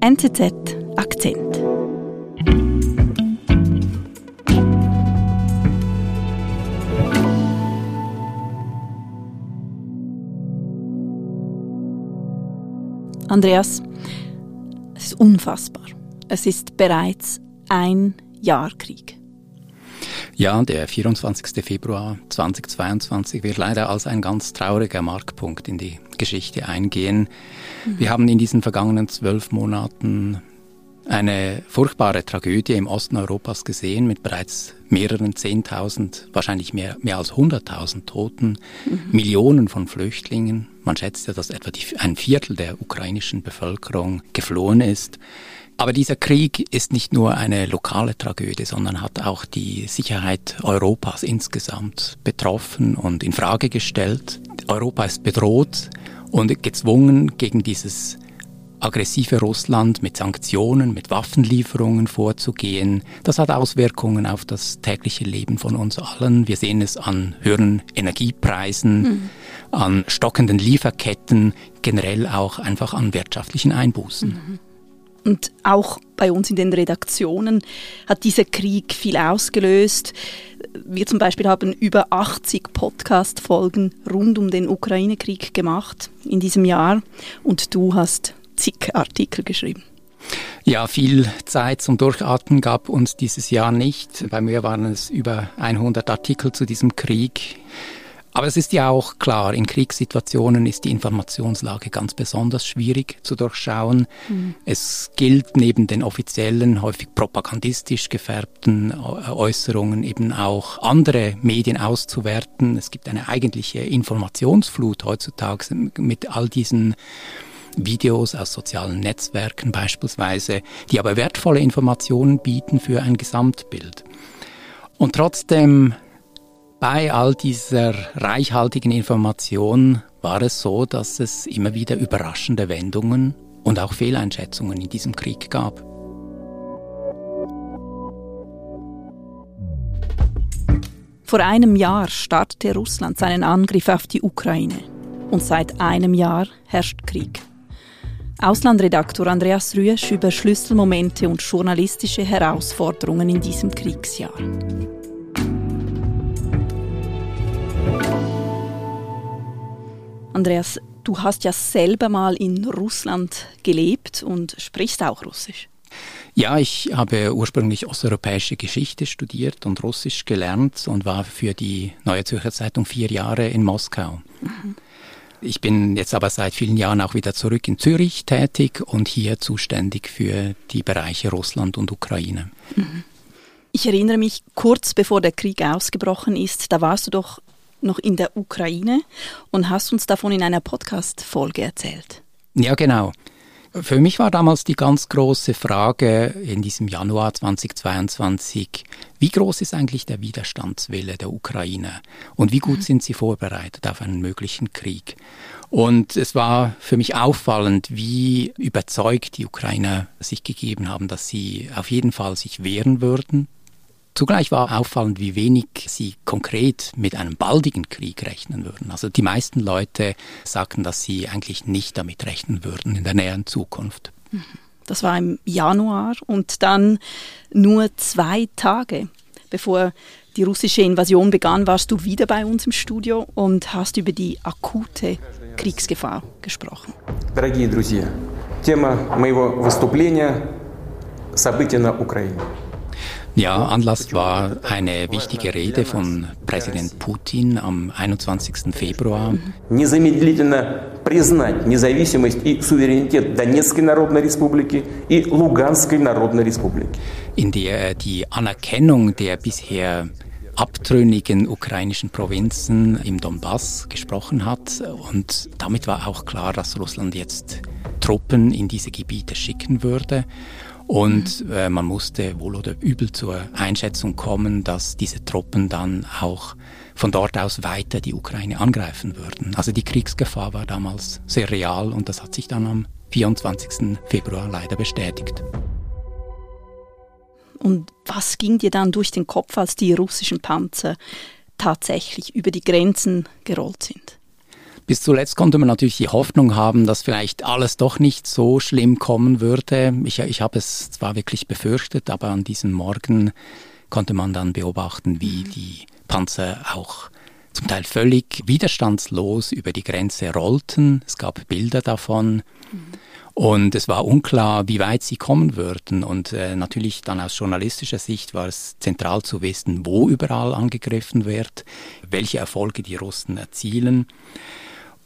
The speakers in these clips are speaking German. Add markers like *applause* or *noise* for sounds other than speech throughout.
NZZ Akzent. Andreas, es ist unfassbar. Es ist bereits ein Jahr Krieg. Ja, der 24. Februar 2022 wird leider als ein ganz trauriger Markpunkt in die Geschichte eingehen. Mhm. Wir haben in diesen vergangenen zwölf Monaten eine furchtbare Tragödie im Osten Europas gesehen mit bereits mehreren Zehntausend, wahrscheinlich mehr, mehr als hunderttausend Toten, mhm. Millionen von Flüchtlingen. Man schätzt ja, dass etwa die, ein Viertel der ukrainischen Bevölkerung geflohen ist. Aber dieser Krieg ist nicht nur eine lokale Tragödie, sondern hat auch die Sicherheit Europas insgesamt betroffen und in Frage gestellt. Europa ist bedroht und gezwungen, gegen dieses aggressive Russland mit Sanktionen, mit Waffenlieferungen vorzugehen. Das hat Auswirkungen auf das tägliche Leben von uns allen. Wir sehen es an höheren Energiepreisen, mhm. an stockenden Lieferketten, generell auch einfach an wirtschaftlichen Einbußen. Mhm. Und auch bei uns in den Redaktionen hat dieser Krieg viel ausgelöst. Wir zum Beispiel haben über 80 Podcast-Folgen rund um den Ukraine-Krieg gemacht in diesem Jahr und du hast zig Artikel geschrieben. Ja, viel Zeit zum Durchatmen gab uns dieses Jahr nicht. Bei mir waren es über 100 Artikel zu diesem Krieg. Aber es ist ja auch klar, in Kriegssituationen ist die Informationslage ganz besonders schwierig zu durchschauen. Mhm. Es gilt neben den offiziellen, häufig propagandistisch gefärbten Äußerungen eben auch andere Medien auszuwerten. Es gibt eine eigentliche Informationsflut heutzutage mit all diesen Videos aus sozialen Netzwerken beispielsweise, die aber wertvolle Informationen bieten für ein Gesamtbild. Und trotzdem bei all dieser reichhaltigen Information war es so, dass es immer wieder überraschende Wendungen und auch Fehleinschätzungen in diesem Krieg gab. Vor einem Jahr startete Russland seinen Angriff auf die Ukraine und seit einem Jahr herrscht Krieg. Auslandredaktor Andreas Rüesch über Schlüsselmomente und journalistische Herausforderungen in diesem Kriegsjahr. Andreas, du hast ja selber mal in Russland gelebt und sprichst auch Russisch. Ja, ich habe ursprünglich osteuropäische Geschichte studiert und Russisch gelernt und war für die Neue Zürcher Zeitung vier Jahre in Moskau. Mhm. Ich bin jetzt aber seit vielen Jahren auch wieder zurück in Zürich tätig und hier zuständig für die Bereiche Russland und Ukraine. Mhm. Ich erinnere mich, kurz bevor der Krieg ausgebrochen ist, da warst du doch noch in der Ukraine und hast uns davon in einer Podcast-Folge erzählt. Ja, genau. Für mich war damals die ganz große Frage in diesem Januar 2022, wie groß ist eigentlich der Widerstandswille der Ukraine und wie gut mhm. sind sie vorbereitet auf einen möglichen Krieg? Und es war für mich auffallend, wie überzeugt die Ukrainer sich gegeben haben, dass sie auf jeden Fall sich wehren würden, Zugleich war auffallend, wie wenig sie konkret mit einem baldigen Krieg rechnen würden. Also die meisten Leute sagten, dass sie eigentlich nicht damit rechnen würden in der näheren Zukunft. Das war im Januar und dann nur zwei Tage bevor die russische Invasion begann, warst du wieder bei uns im Studio und hast über die akute Kriegsgefahr gesprochen. Дорогие друзья, тема моего выступления – события на Украине. Ja, Anlass war eine wichtige Rede von Präsident Putin am 21. Februar. Незамедлительно признать независимость и суверенитет Донецкой Народной Республики и Луганской Народной Республики. In der er die Anerkennung der bisher abtrünnigen ukrainischen Provinzen im Donbass gesprochen hat. Und damit war auch klar, dass Russland jetzt Truppen in diese Gebiete schicken würde. Und äh, man musste wohl oder übel zur Einschätzung kommen, dass diese Truppen dann auch von dort aus weiter die Ukraine angreifen würden. Also die Kriegsgefahr war damals sehr real und das hat sich dann am 24. Februar leider bestätigt. Und was ging dir dann durch den Kopf, als die russischen Panzer tatsächlich über die Grenzen gerollt sind? Bis zuletzt konnte man natürlich die Hoffnung haben, dass vielleicht alles doch nicht so schlimm kommen würde. Ich, ich habe es zwar wirklich befürchtet, aber an diesem Morgen konnte man dann beobachten, wie die Panzer auch zum Teil völlig widerstandslos über die Grenze rollten. Es gab Bilder davon. Und es war unklar, wie weit sie kommen würden. Und äh, natürlich dann aus journalistischer Sicht war es zentral zu wissen, wo überall angegriffen wird, welche Erfolge die Russen erzielen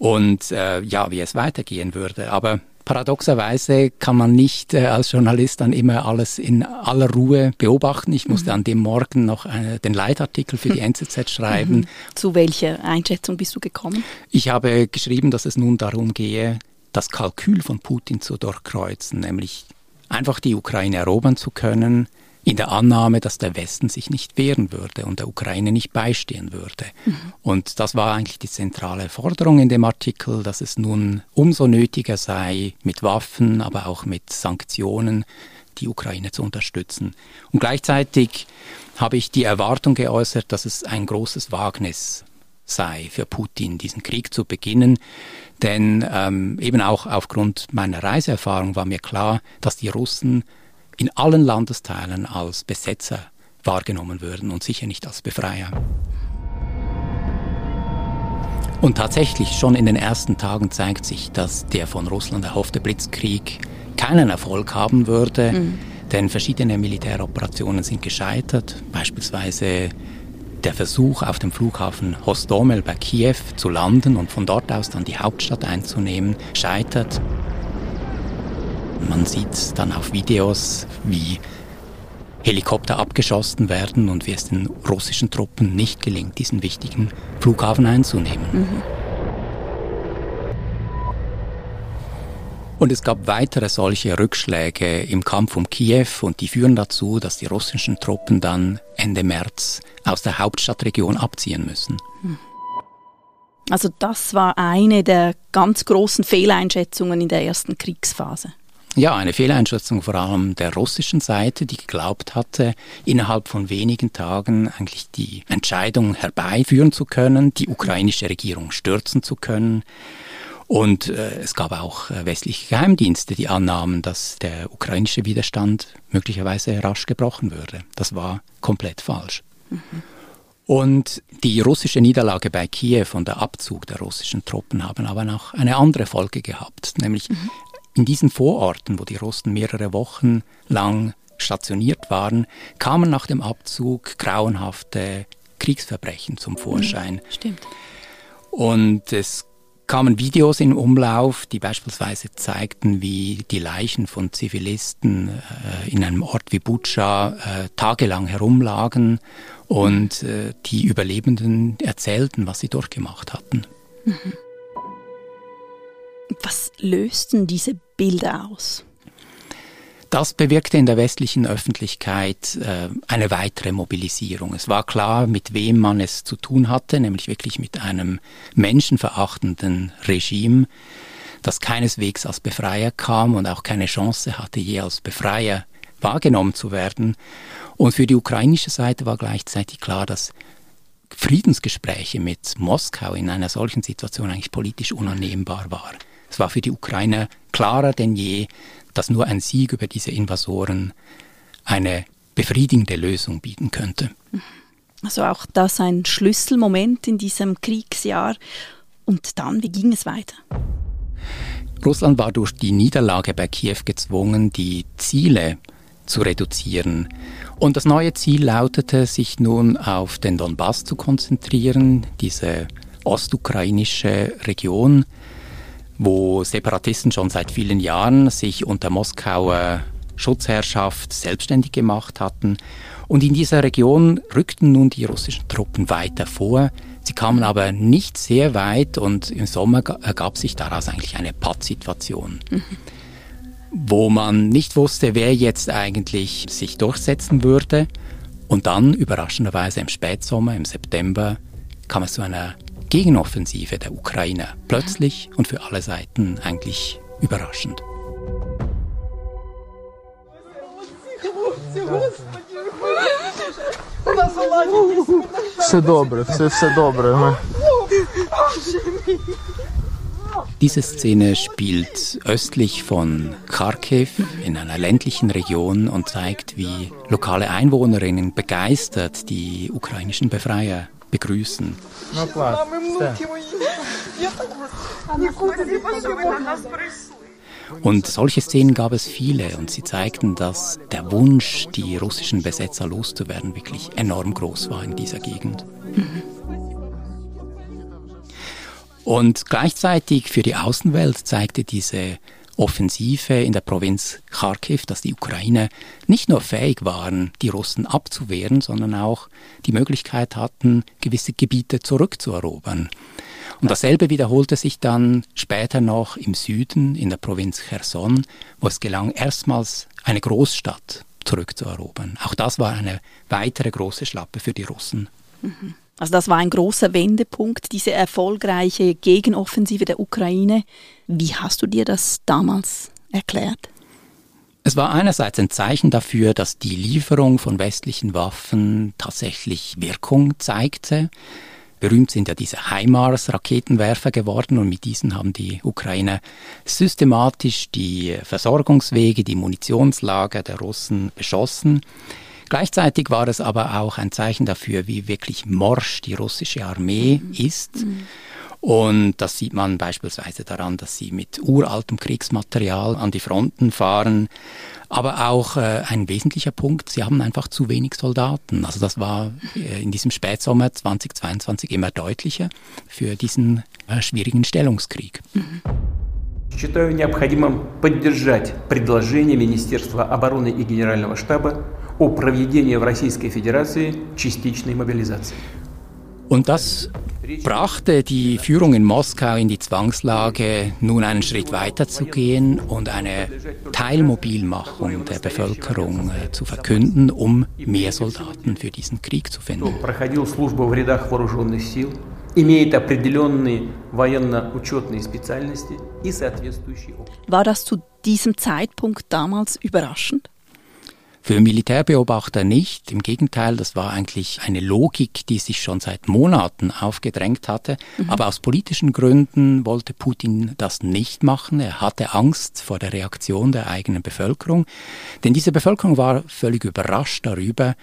und äh, ja, wie es weitergehen würde. Aber paradoxerweise kann man nicht äh, als Journalist dann immer alles in aller Ruhe beobachten. Ich musste mhm. an dem Morgen noch eine, den Leitartikel für die *laughs* NZZ schreiben. Mhm. Zu welcher Einschätzung bist du gekommen? Ich habe geschrieben, dass es nun darum gehe, das Kalkül von Putin zu durchkreuzen, nämlich einfach die Ukraine erobern zu können, in der Annahme, dass der Westen sich nicht wehren würde und der Ukraine nicht beistehen würde. Mhm. Und das war eigentlich die zentrale Forderung in dem Artikel, dass es nun umso nötiger sei, mit Waffen, aber auch mit Sanktionen die Ukraine zu unterstützen. Und gleichzeitig habe ich die Erwartung geäußert, dass es ein großes Wagnis sei für Putin, diesen Krieg zu beginnen. Denn ähm, eben auch aufgrund meiner Reiseerfahrung war mir klar, dass die Russen in allen Landesteilen als Besetzer wahrgenommen würden und sicher nicht als Befreier. Und tatsächlich schon in den ersten Tagen zeigt sich, dass der von Russland erhoffte Blitzkrieg keinen Erfolg haben würde, mhm. denn verschiedene Militäroperationen sind gescheitert, beispielsweise der Versuch auf dem Flughafen Hostomel bei Kiew zu landen und von dort aus dann die Hauptstadt einzunehmen, scheitert. Man sieht dann auf Videos, wie Helikopter abgeschossen werden und wie es den russischen Truppen nicht gelingt, diesen wichtigen Flughafen einzunehmen. Mhm. Und es gab weitere solche Rückschläge im Kampf um Kiew und die führen dazu, dass die russischen Truppen dann Ende März aus der Hauptstadtregion abziehen müssen. Mhm. Also das war eine der ganz großen Fehleinschätzungen in der ersten Kriegsphase. Ja, eine Fehleinschätzung vor allem der russischen Seite, die geglaubt hatte, innerhalb von wenigen Tagen eigentlich die Entscheidung herbeiführen zu können, die ukrainische Regierung stürzen zu können. Und äh, es gab auch äh, westliche Geheimdienste, die annahmen, dass der ukrainische Widerstand möglicherweise rasch gebrochen würde. Das war komplett falsch. Mhm. Und die russische Niederlage bei Kiew und der Abzug der russischen Truppen haben aber noch eine andere Folge gehabt, nämlich mhm. In diesen Vororten, wo die Russen mehrere Wochen lang stationiert waren, kamen nach dem Abzug grauenhafte Kriegsverbrechen zum Vorschein. Mhm, stimmt. Und es kamen Videos in Umlauf, die beispielsweise zeigten, wie die Leichen von Zivilisten äh, in einem Ort wie Butscha äh, tagelang herumlagen und äh, die Überlebenden erzählten, was sie durchgemacht hatten. Mhm. Was lösten diese Bilder aus? Das bewirkte in der westlichen Öffentlichkeit äh, eine weitere Mobilisierung. Es war klar, mit wem man es zu tun hatte, nämlich wirklich mit einem menschenverachtenden Regime, das keineswegs als Befreier kam und auch keine Chance hatte, je als Befreier wahrgenommen zu werden. Und für die ukrainische Seite war gleichzeitig klar, dass Friedensgespräche mit Moskau in einer solchen Situation eigentlich politisch unannehmbar waren. Es war für die Ukrainer klarer denn je, dass nur ein Sieg über diese Invasoren eine befriedigende Lösung bieten könnte. Also auch das ein Schlüsselmoment in diesem Kriegsjahr. Und dann, wie ging es weiter? Russland war durch die Niederlage bei Kiew gezwungen, die Ziele zu reduzieren. Und das neue Ziel lautete, sich nun auf den Donbass zu konzentrieren, diese ostukrainische Region, wo Separatisten schon seit vielen Jahren sich unter Moskauer Schutzherrschaft selbstständig gemacht hatten. Und in dieser Region rückten nun die russischen Truppen weiter vor. Sie kamen aber nicht sehr weit und im Sommer ergab sich daraus eigentlich eine Pattsituation, mhm. wo man nicht wusste, wer jetzt eigentlich sich durchsetzen würde. Und dann, überraschenderweise im Spätsommer, im September, kam es zu einer Gegenoffensive der Ukrainer. Plötzlich und für alle Seiten eigentlich überraschend. Все добре, все все добре. Diese Szene spielt östlich von Kharkiv in einer ländlichen Region und zeigt, wie lokale Einwohnerinnen begeistert die ukrainischen Befreier begrüßen. Und solche Szenen gab es viele und sie zeigten, dass der Wunsch, die russischen Besetzer loszuwerden, wirklich enorm groß war in dieser Gegend. Und gleichzeitig für die Außenwelt zeigte diese Offensive in der Provinz Kharkiv, dass die Ukraine nicht nur fähig waren, die Russen abzuwehren, sondern auch die Möglichkeit hatten, gewisse Gebiete zurückzuerobern. Und dasselbe wiederholte sich dann später noch im Süden, in der Provinz Cherson, wo es gelang, erstmals eine Großstadt zurückzuerobern. Auch das war eine weitere große Schlappe für die Russen. Mhm. Also das war ein großer Wendepunkt, diese erfolgreiche Gegenoffensive der Ukraine. Wie hast du dir das damals erklärt? Es war einerseits ein Zeichen dafür, dass die Lieferung von westlichen Waffen tatsächlich Wirkung zeigte. Berühmt sind ja diese HIMARS-Raketenwerfer geworden und mit diesen haben die Ukrainer systematisch die Versorgungswege, die Munitionslager der Russen beschossen. Gleichzeitig war es aber auch ein Zeichen dafür, wie wirklich morsch die russische Armee mhm. ist. Mhm. Und das sieht man beispielsweise daran, dass sie mit uraltem Kriegsmaterial an die Fronten fahren. Aber auch äh, ein wesentlicher Punkt, sie haben einfach zu wenig Soldaten. Also das war äh, in diesem Spätsommer 2022 immer deutlicher für diesen äh, schwierigen Stellungskrieg. Mhm. Считаю необходимым поддержать предложение Министерства обороны и Генерального штаба о проведении в Российской Федерации частичной мобилизации. Und das brachte die Führung in Moskau in die Zwangslage, nun einen Schritt weiter zu gehen und eine Teilmobilmachung der Bevölkerung äh, zu verkünden, um mehr Soldaten für diesen Krieg zu finden. War das zu diesem Zeitpunkt damals überraschend? Für Militärbeobachter nicht. Im Gegenteil, das war eigentlich eine Logik, die sich schon seit Monaten aufgedrängt hatte. Mhm. Aber aus politischen Gründen wollte Putin das nicht machen. Er hatte Angst vor der Reaktion der eigenen Bevölkerung. Denn diese Bevölkerung war völlig überrascht darüber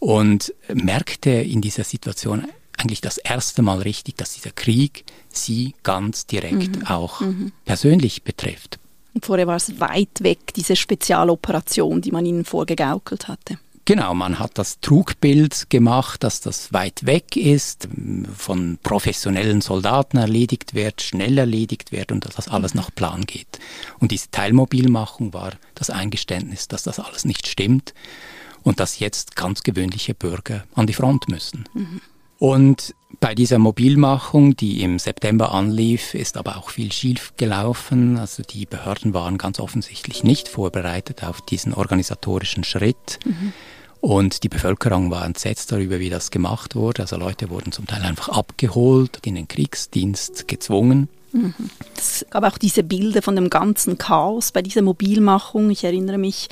und merkte in dieser Situation eigentlich das erste Mal richtig, dass dieser Krieg sie ganz direkt mhm. auch mhm. persönlich betrifft. Und vorher war es weit weg, diese Spezialoperation, die man ihnen vorgegaukelt hatte. Genau, man hat das Trugbild gemacht, dass das weit weg ist, von professionellen Soldaten erledigt wird, schnell erledigt wird und dass das alles nach Plan geht. Und diese Teilmobilmachung war das Eingeständnis, dass das alles nicht stimmt und dass jetzt ganz gewöhnliche Bürger an die Front müssen. Mhm. Und bei dieser Mobilmachung, die im September anlief, ist aber auch viel schief gelaufen. Also die Behörden waren ganz offensichtlich nicht vorbereitet auf diesen organisatorischen Schritt. Mhm. Und die Bevölkerung war entsetzt darüber, wie das gemacht wurde. Also Leute wurden zum Teil einfach abgeholt, in den Kriegsdienst gezwungen. Mhm. Es gab auch diese Bilder von dem ganzen Chaos bei dieser Mobilmachung. Ich erinnere mich,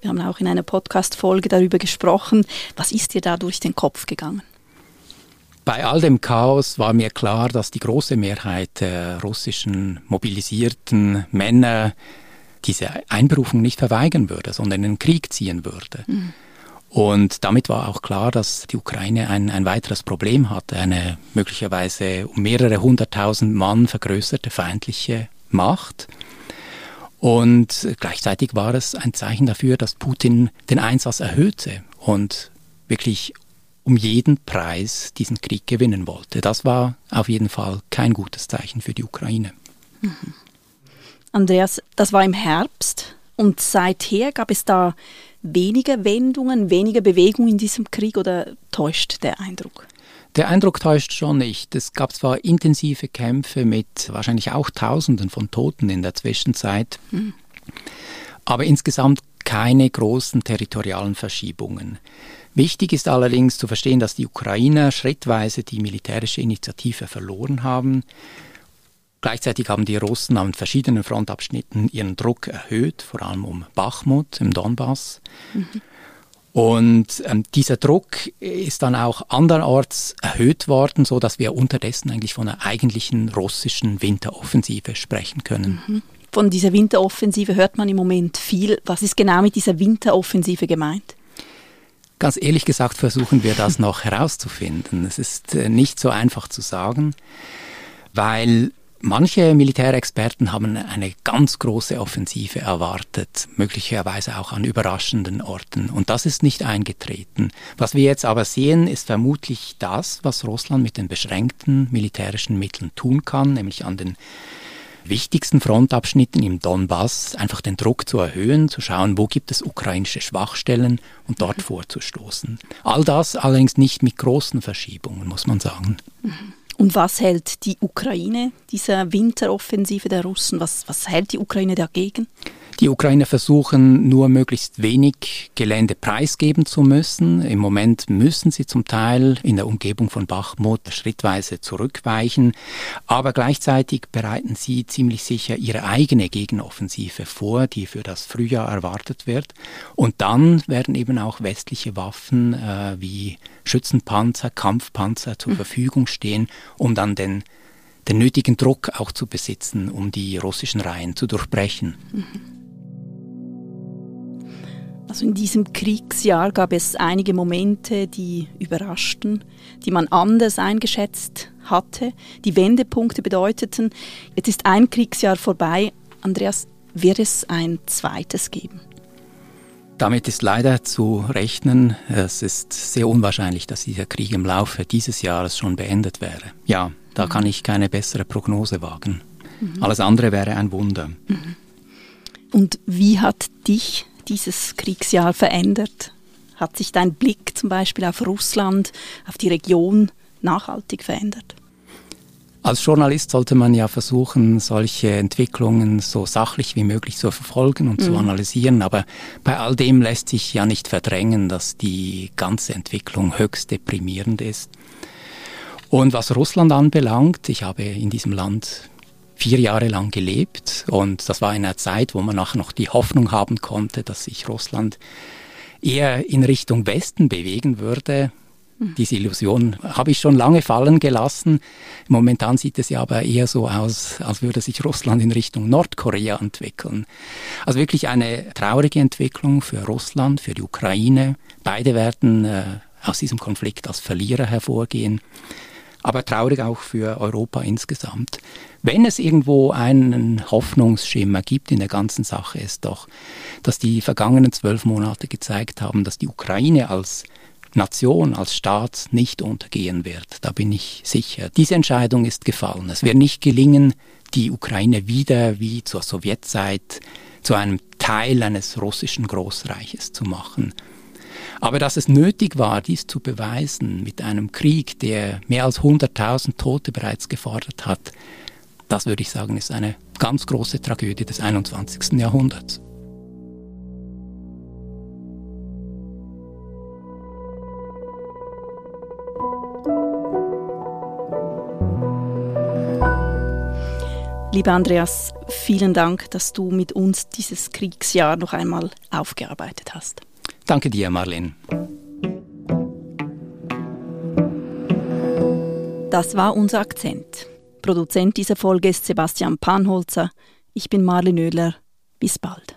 wir haben auch in einer Podcast-Folge darüber gesprochen. Was ist dir da durch den Kopf gegangen? Bei all dem Chaos war mir klar, dass die große Mehrheit der russischen mobilisierten Männer diese Einberufung nicht verweigern würde, sondern in den Krieg ziehen würde. Mhm. Und damit war auch klar, dass die Ukraine ein, ein weiteres Problem hatte, eine möglicherweise um mehrere hunderttausend Mann vergrößerte feindliche Macht. Und gleichzeitig war es ein Zeichen dafür, dass Putin den Einsatz erhöhte und wirklich um jeden Preis diesen Krieg gewinnen wollte. Das war auf jeden Fall kein gutes Zeichen für die Ukraine. Mhm. Andreas, das war im Herbst und seither gab es da weniger Wendungen, weniger Bewegung in diesem Krieg oder täuscht der Eindruck? Der Eindruck täuscht schon nicht. Es gab zwar intensive Kämpfe mit wahrscheinlich auch Tausenden von Toten in der Zwischenzeit, mhm. aber insgesamt keine großen territorialen Verschiebungen. Wichtig ist allerdings zu verstehen, dass die Ukrainer schrittweise die militärische Initiative verloren haben. Gleichzeitig haben die Russen an verschiedenen Frontabschnitten ihren Druck erhöht, vor allem um Bachmut im Donbass. Mhm. Und ähm, dieser Druck ist dann auch andernorts erhöht worden, so dass wir unterdessen eigentlich von einer eigentlichen russischen Winteroffensive sprechen können. Mhm. Von dieser Winteroffensive hört man im Moment viel. Was ist genau mit dieser Winteroffensive gemeint? Ganz ehrlich gesagt versuchen wir das noch herauszufinden. Es ist äh, nicht so einfach zu sagen, weil Manche Militärexperten haben eine ganz große Offensive erwartet, möglicherweise auch an überraschenden Orten. Und das ist nicht eingetreten. Was wir jetzt aber sehen, ist vermutlich das, was Russland mit den beschränkten militärischen Mitteln tun kann, nämlich an den wichtigsten Frontabschnitten im Donbass einfach den Druck zu erhöhen, zu schauen, wo gibt es ukrainische Schwachstellen und dort vorzustoßen. All das allerdings nicht mit großen Verschiebungen, muss man sagen. Mhm. Und was hält die Ukraine, dieser Winteroffensive der Russen, was, was hält die Ukraine dagegen? Die Ukrainer versuchen nur möglichst wenig Gelände preisgeben zu müssen. Im Moment müssen sie zum Teil in der Umgebung von Bachmut schrittweise zurückweichen, aber gleichzeitig bereiten sie ziemlich sicher ihre eigene Gegenoffensive vor, die für das Frühjahr erwartet wird. Und dann werden eben auch westliche Waffen äh, wie Schützenpanzer, Kampfpanzer zur mhm. Verfügung stehen, um dann den den nötigen Druck auch zu besitzen, um die russischen Reihen zu durchbrechen. Mhm. Also in diesem Kriegsjahr gab es einige Momente, die überraschten, die man anders eingeschätzt hatte, die Wendepunkte bedeuteten. Jetzt ist ein Kriegsjahr vorbei. Andreas, wird es ein zweites geben? Damit ist leider zu rechnen. Es ist sehr unwahrscheinlich, dass dieser Krieg im Laufe dieses Jahres schon beendet wäre. Ja, da mhm. kann ich keine bessere Prognose wagen. Mhm. Alles andere wäre ein Wunder. Mhm. Und wie hat dich dieses Kriegsjahr verändert? Hat sich dein Blick zum Beispiel auf Russland, auf die Region nachhaltig verändert? Als Journalist sollte man ja versuchen, solche Entwicklungen so sachlich wie möglich zu verfolgen und mhm. zu analysieren. Aber bei all dem lässt sich ja nicht verdrängen, dass die ganze Entwicklung höchst deprimierend ist. Und was Russland anbelangt, ich habe in diesem Land vier Jahre lang gelebt und das war in einer Zeit, wo man auch noch die Hoffnung haben konnte, dass sich Russland eher in Richtung Westen bewegen würde. Mhm. Diese Illusion habe ich schon lange fallen gelassen. Momentan sieht es ja aber eher so aus, als würde sich Russland in Richtung Nordkorea entwickeln. Also wirklich eine traurige Entwicklung für Russland, für die Ukraine. Beide werden äh, aus diesem Konflikt als Verlierer hervorgehen aber traurig auch für Europa insgesamt. Wenn es irgendwo einen Hoffnungsschimmer gibt in der ganzen Sache, ist doch, dass die vergangenen zwölf Monate gezeigt haben, dass die Ukraine als Nation, als Staat nicht untergehen wird. Da bin ich sicher. Diese Entscheidung ist gefallen. Es wird nicht gelingen, die Ukraine wieder wie zur Sowjetzeit zu einem Teil eines russischen Großreiches zu machen. Aber dass es nötig war, dies zu beweisen mit einem Krieg, der mehr als 100.000 Tote bereits gefordert hat, das würde ich sagen, ist eine ganz große Tragödie des 21. Jahrhunderts. Lieber Andreas, vielen Dank, dass du mit uns dieses Kriegsjahr noch einmal aufgearbeitet hast. Danke dir, Marlene. Das war unser Akzent. Produzent dieser Folge ist Sebastian Panholzer. Ich bin Marlene Oehler. Bis bald.